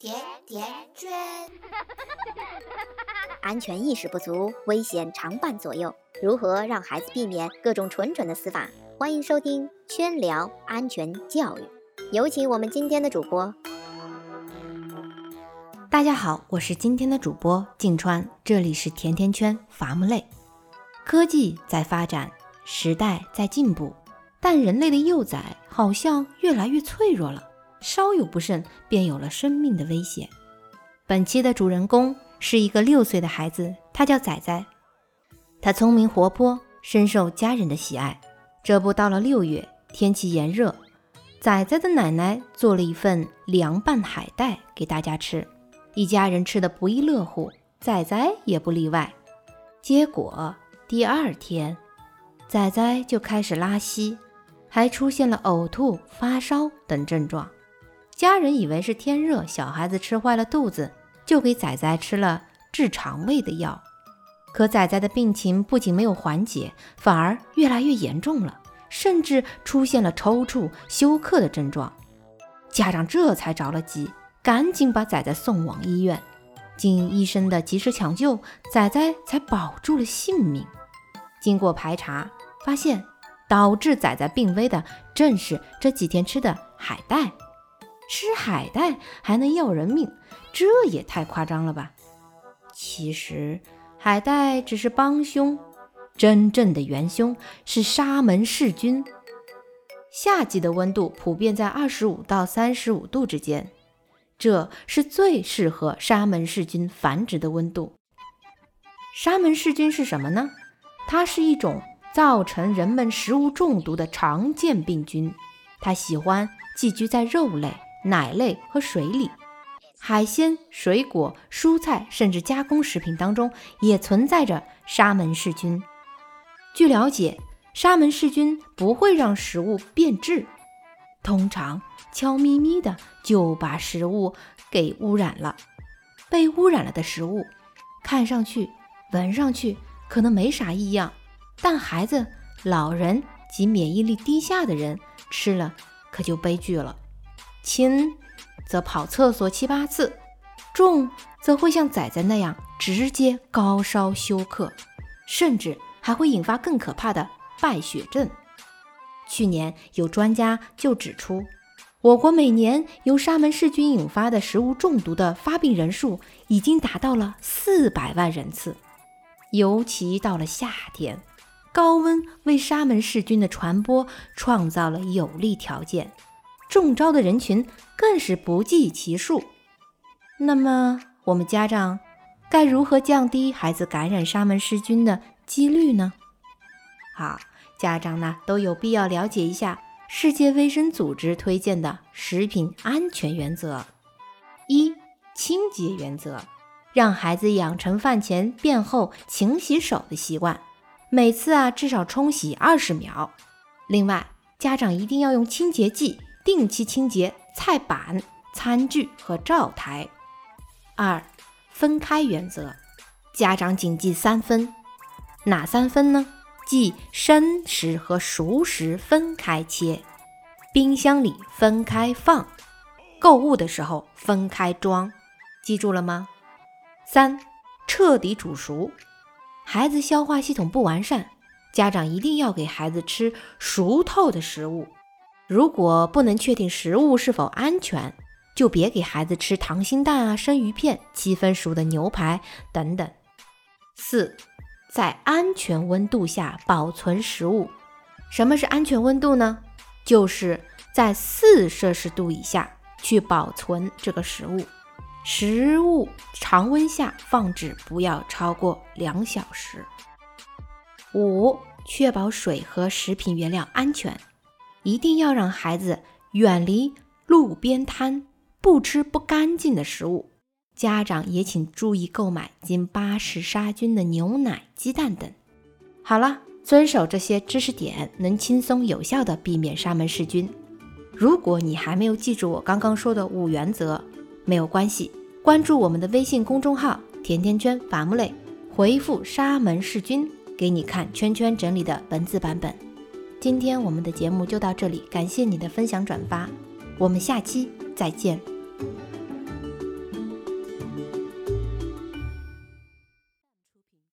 甜甜圈，安全意识不足，危险常伴左右。如何让孩子避免各种蠢蠢的死法？欢迎收听《圈聊安全教育》，有请我们今天的主播。大家好，我是今天的主播静川，这里是甜甜圈伐木累。科技在发展，时代在进步，但人类的幼崽好像越来越脆弱了。稍有不慎，便有了生命的危险。本期的主人公是一个六岁的孩子，他叫仔仔。他聪明活泼，深受家人的喜爱。这不，到了六月，天气炎热，仔仔的奶奶做了一份凉拌海带给大家吃，一家人吃的不亦乐乎，仔仔也不例外。结果第二天，仔仔就开始拉稀，还出现了呕吐、发烧等症状。家人以为是天热，小孩子吃坏了肚子，就给仔仔吃了治肠胃的药。可仔仔的病情不仅没有缓解，反而越来越严重了，甚至出现了抽搐、休克的症状。家长这才着了急，赶紧把仔仔送往医院。经医生的及时抢救，仔仔才保住了性命。经过排查，发现导致仔仔病危的正是这几天吃的海带。吃海带还能要人命，这也太夸张了吧！其实海带只是帮凶，真正的元凶是沙门氏菌。夏季的温度普遍在二十五到三十五度之间，这是最适合沙门氏菌繁殖的温度。沙门氏菌是什么呢？它是一种造成人们食物中毒的常见病菌，它喜欢寄居在肉类。奶类和水里，海鲜、水果、蔬菜，甚至加工食品当中也存在着沙门氏菌。据了解，沙门氏菌不会让食物变质，通常悄咪咪的就把食物给污染了。被污染了的食物，看上去、闻上去可能没啥异样，但孩子、老人及免疫力低下的人吃了，可就悲剧了。轻则跑厕所七八次，重则会像仔仔那样直接高烧休克，甚至还会引发更可怕的败血症。去年有专家就指出，我国每年由沙门氏菌引发的食物中毒的发病人数已经达到了四百万人次。尤其到了夏天，高温为沙门氏菌的传播创造了有利条件。中招的人群更是不计其数。那么，我们家长该如何降低孩子感染沙门氏菌的几率呢？好，家长呢都有必要了解一下世界卫生组织推荐的食品安全原则：一、清洁原则，让孩子养成饭前便后勤洗手的习惯，每次啊至少冲洗二十秒。另外，家长一定要用清洁剂。定期清洁菜板、餐具和灶台。二、分开原则，家长谨记三分，哪三分呢？即生食和熟食分开切，冰箱里分开放，购物的时候分开装，记住了吗？三、彻底煮熟，孩子消化系统不完善，家长一定要给孩子吃熟透的食物。如果不能确定食物是否安全，就别给孩子吃溏心蛋啊、生鱼片、七分熟的牛排等等。四，在安全温度下保存食物。什么是安全温度呢？就是在四摄氏度以下去保存这个食物。食物常温下放置不要超过两小时。五，确保水和食品原料安全。一定要让孩子远离路边摊，不吃不干净的食物。家长也请注意购买经巴氏杀菌的牛奶、鸡蛋等。好了，遵守这些知识点，能轻松有效的避免沙门氏菌。如果你还没有记住我刚刚说的五原则，没有关系，关注我们的微信公众号“甜甜圈伐木累”，回复“沙门氏菌”，给你看圈圈整理的文字版本。今天我们的节目就到这里，感谢你的分享转发，我们下期再见。